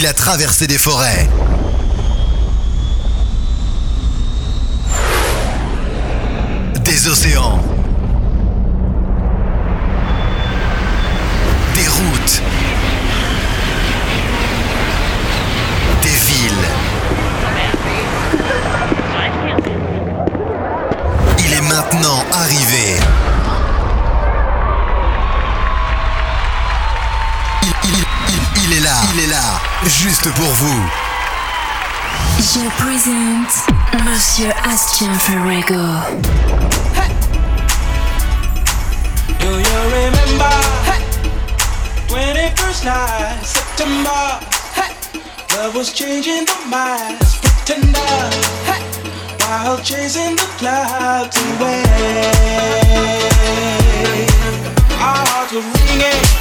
Il a traversé des forêts. Des océans. Des routes. Il est là, juste pour vous. Je présente Monsieur Astien Ferrego. Do you remember? 21st night, September? Love was changing the minds, pretender. While chasing the clouds away. Our hearts were ringing in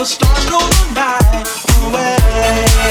the stars stole the night away.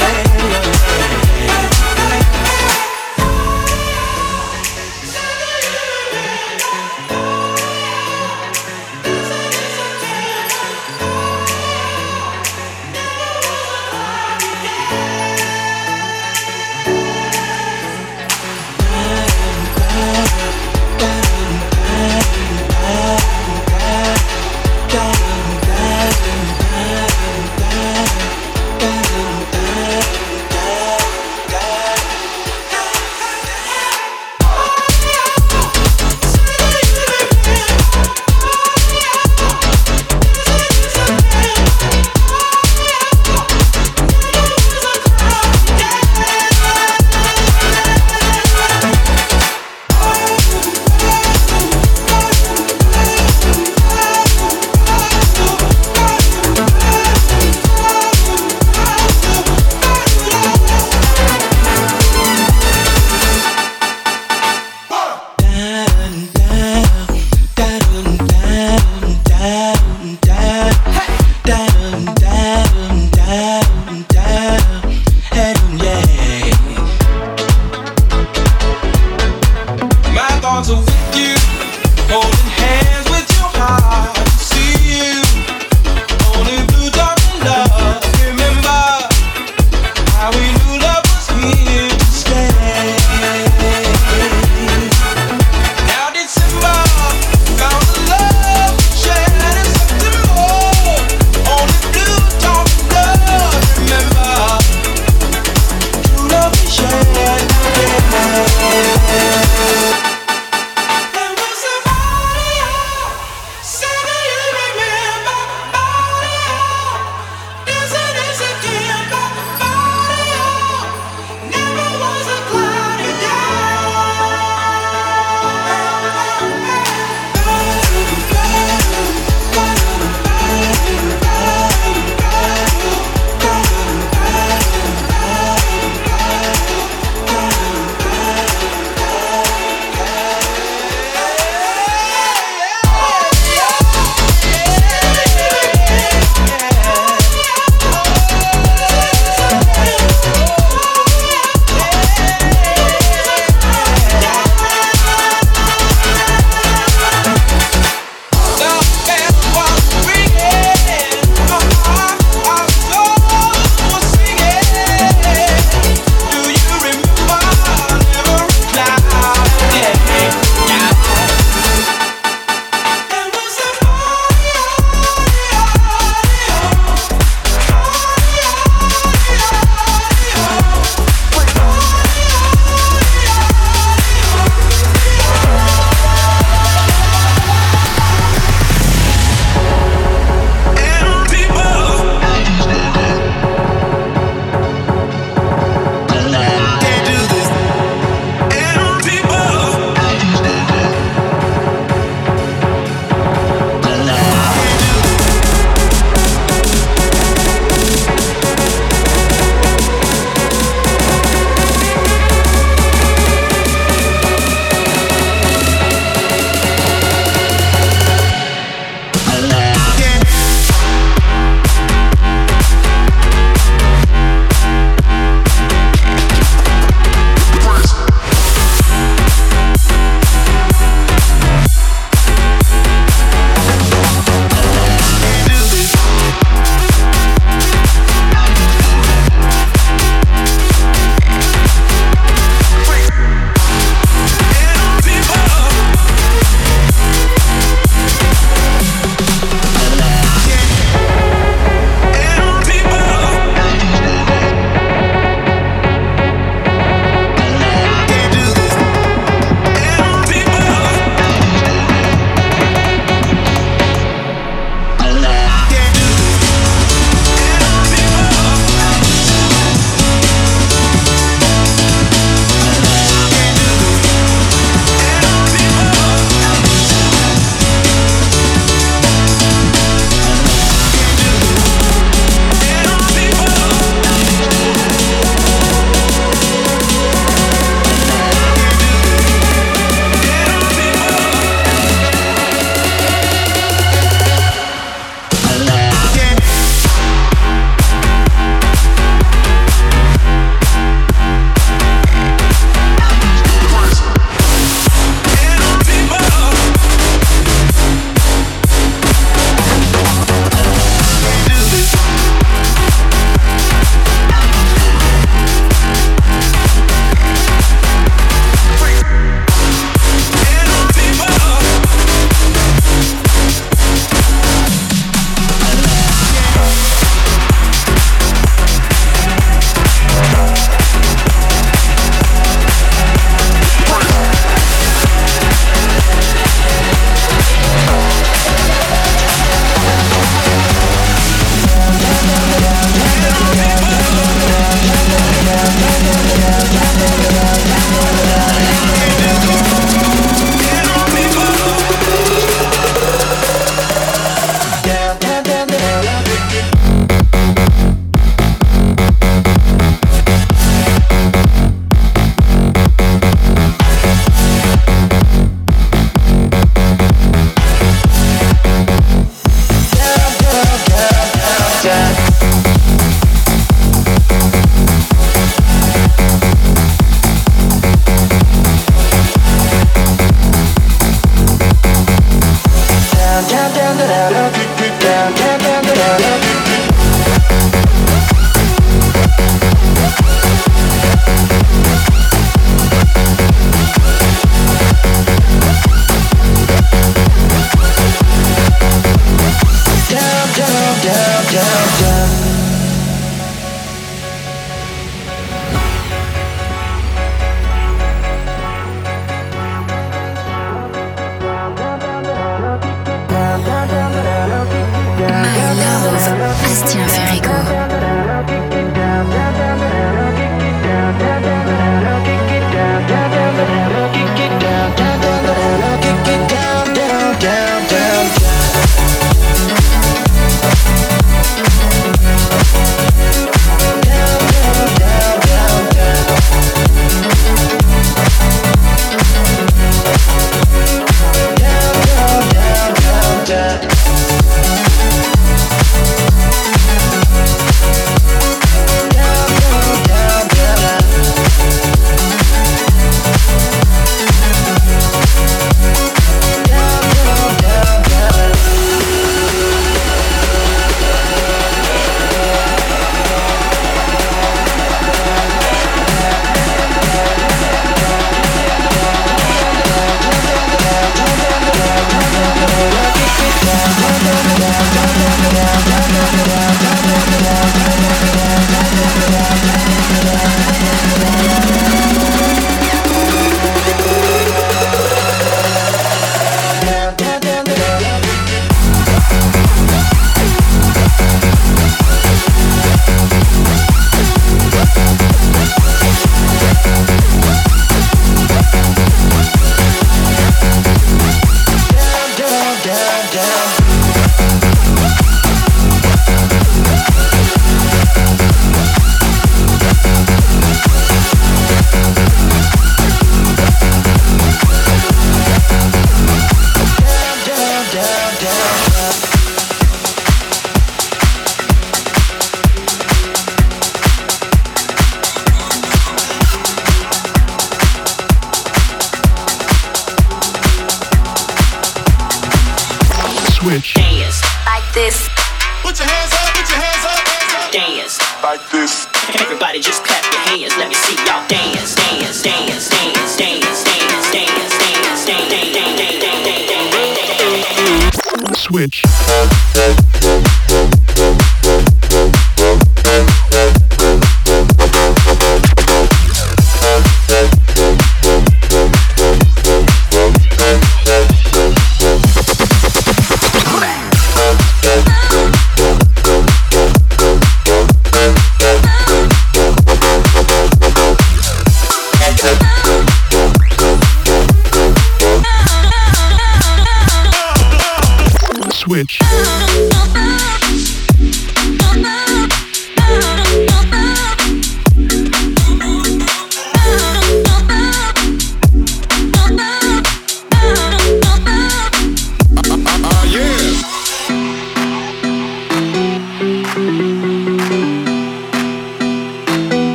switch.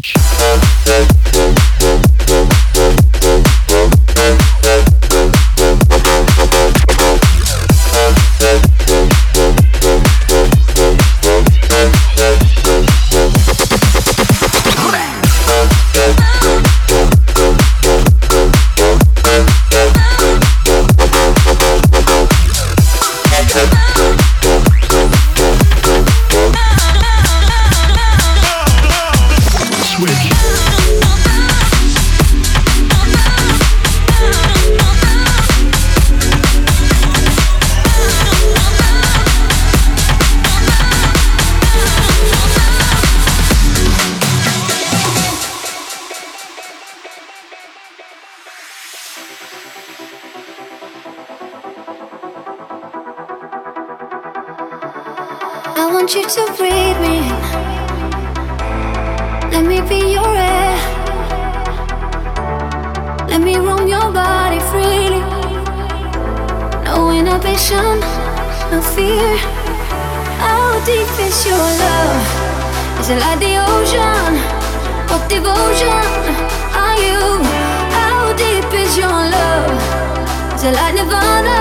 bitch. till I nirvana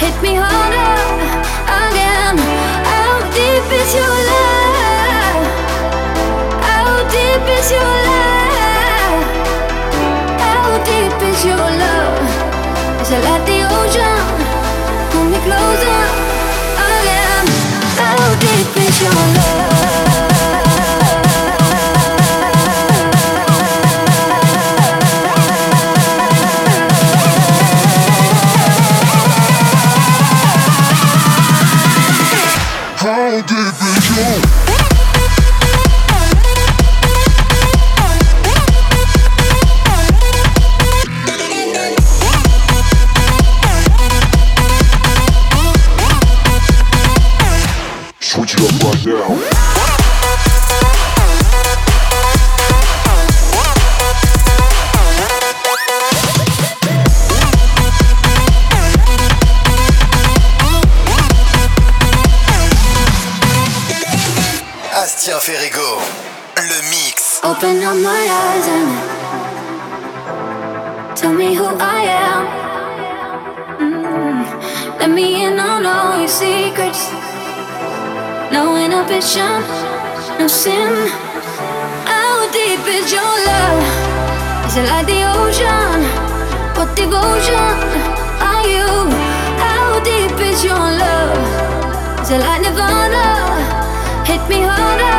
hit me harder again. How deep is your love? How deep is your love? How deep is your love? Is it like the ocean? Pull me closer again. How deep is your love? Let me in on all your secrets. No inhibition, no sin. How deep is your love? Is it like the ocean? What devotion are you? How deep is your love? Is it like nirvana? Hit me harder.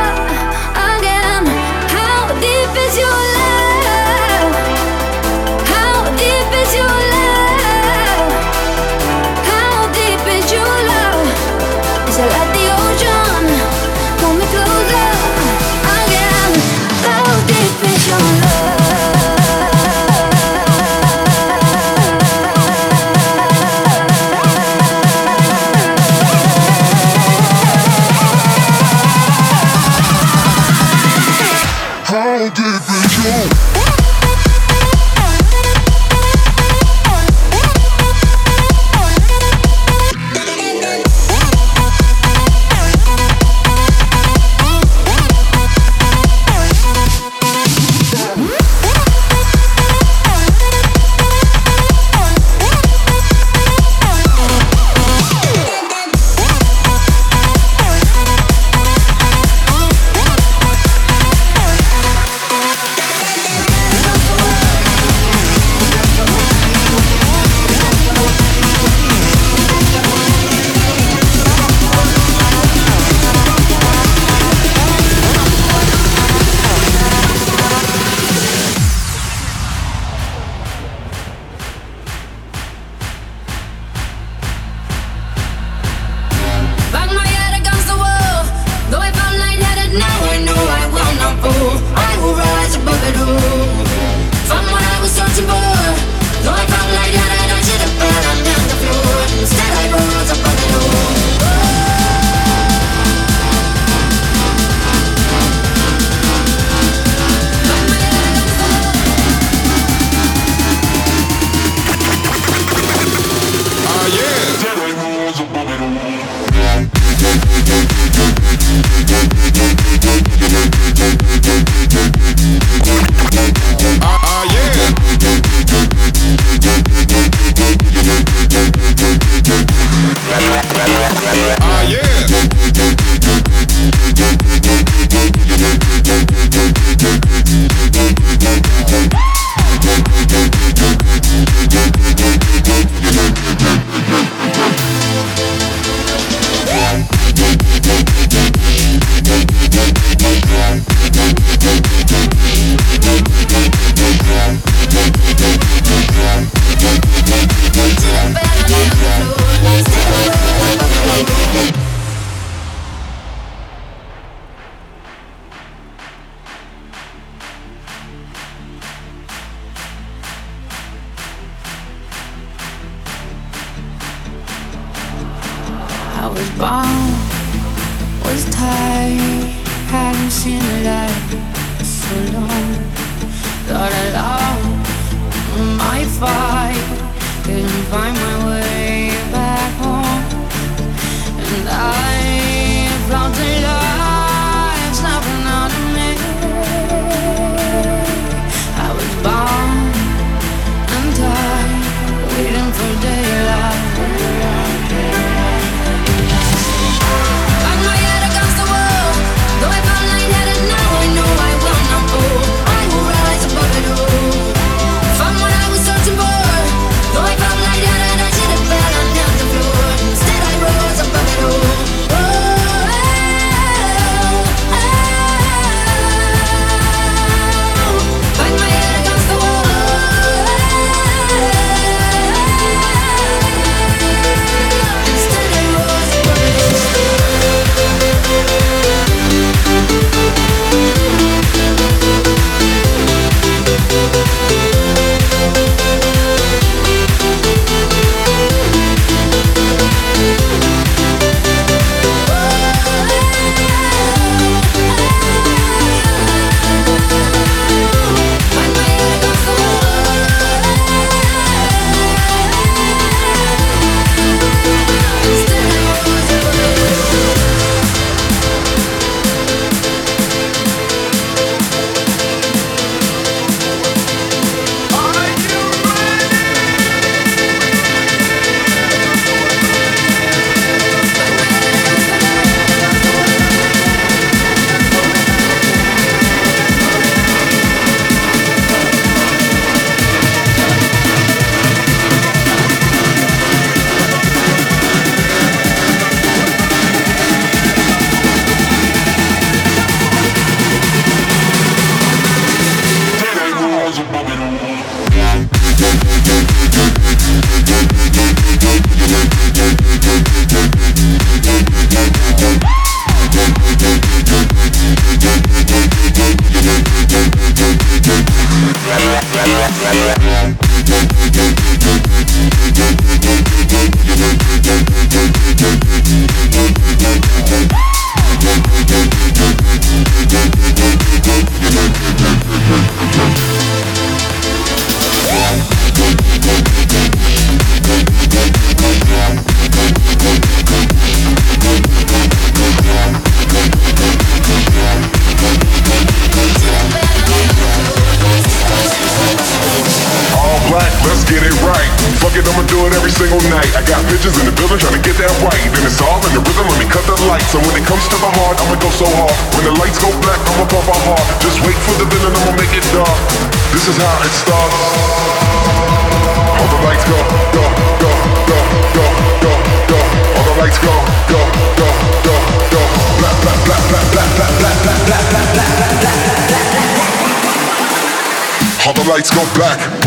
back.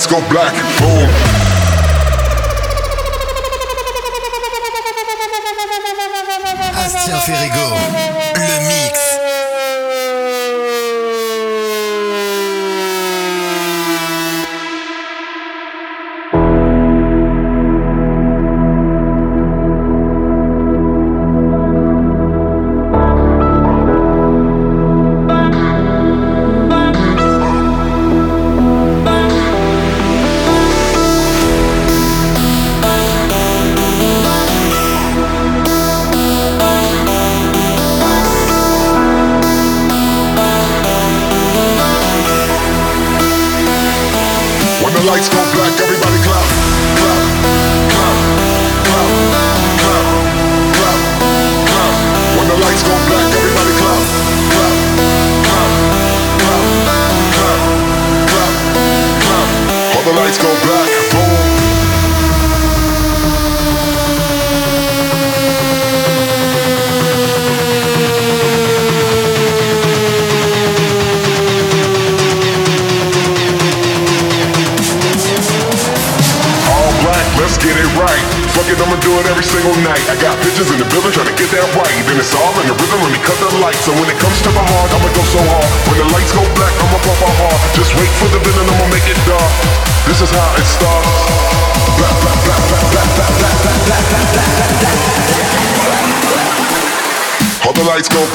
lights go black.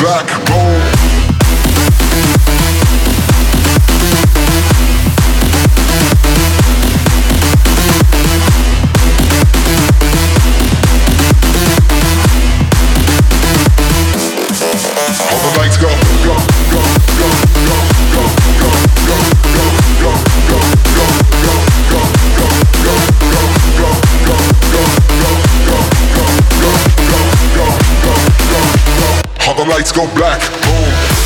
Rock. lights go black. Boom.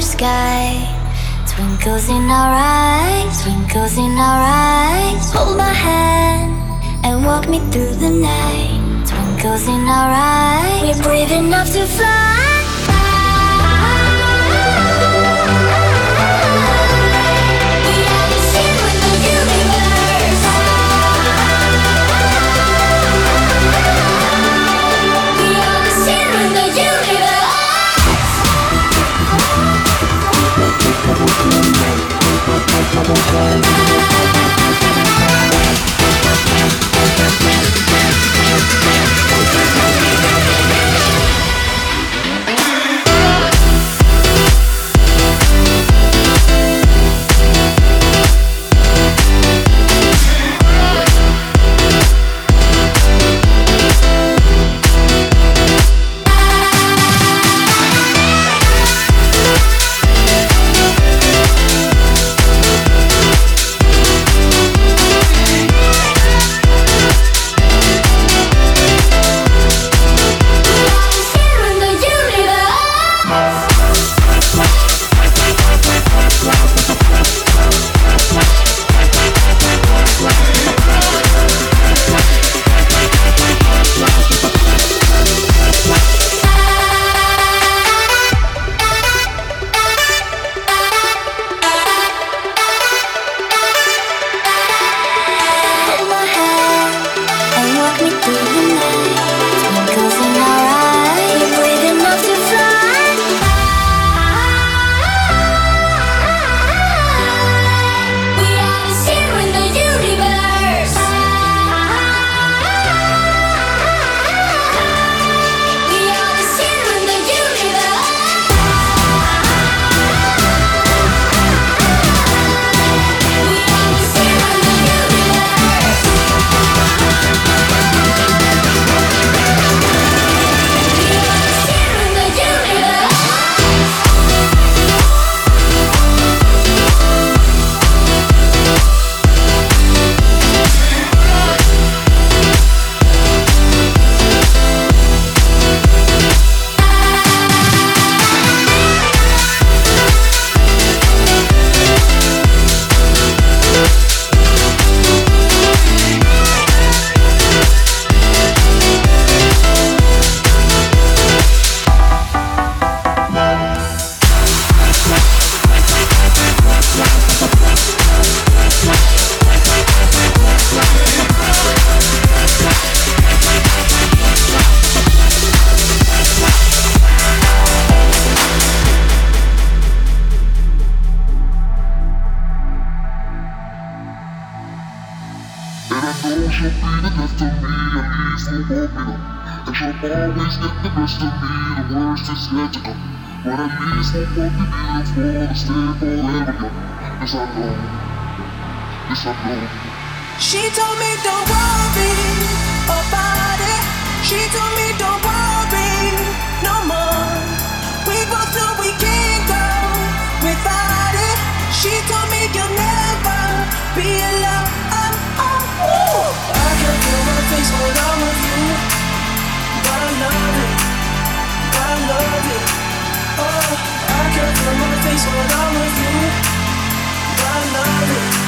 sky twinkles in our eyes twinkles in our walk me through the night. Twinkles in our eyes, we're brave enough to fly. Double time. It's a no. She told me don't worry about it. She told me don't worry no more. We both know we can't go without it. She told me you'll never be alone. Oh, oh. I can't feel my face when I'm with you. But I love it. But I love it. Oh, I can't feel my face when I'm with you. But I love it.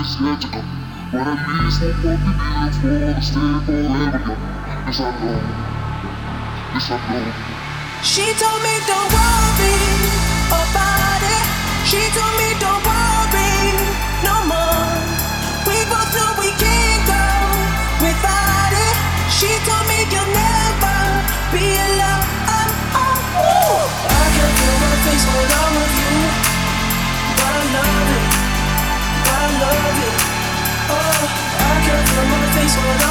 is yet to come. But at least we'll both be beautiful to stay forever young. Yes, I know. Yes, I know. She told me don't worry about it. She told me don't worry no more. We both know we can't go without it. She told me you'll never be alone. I can't feel my face when I'm with you, but I it, but I love it. Oh, I can't feel my face when I'm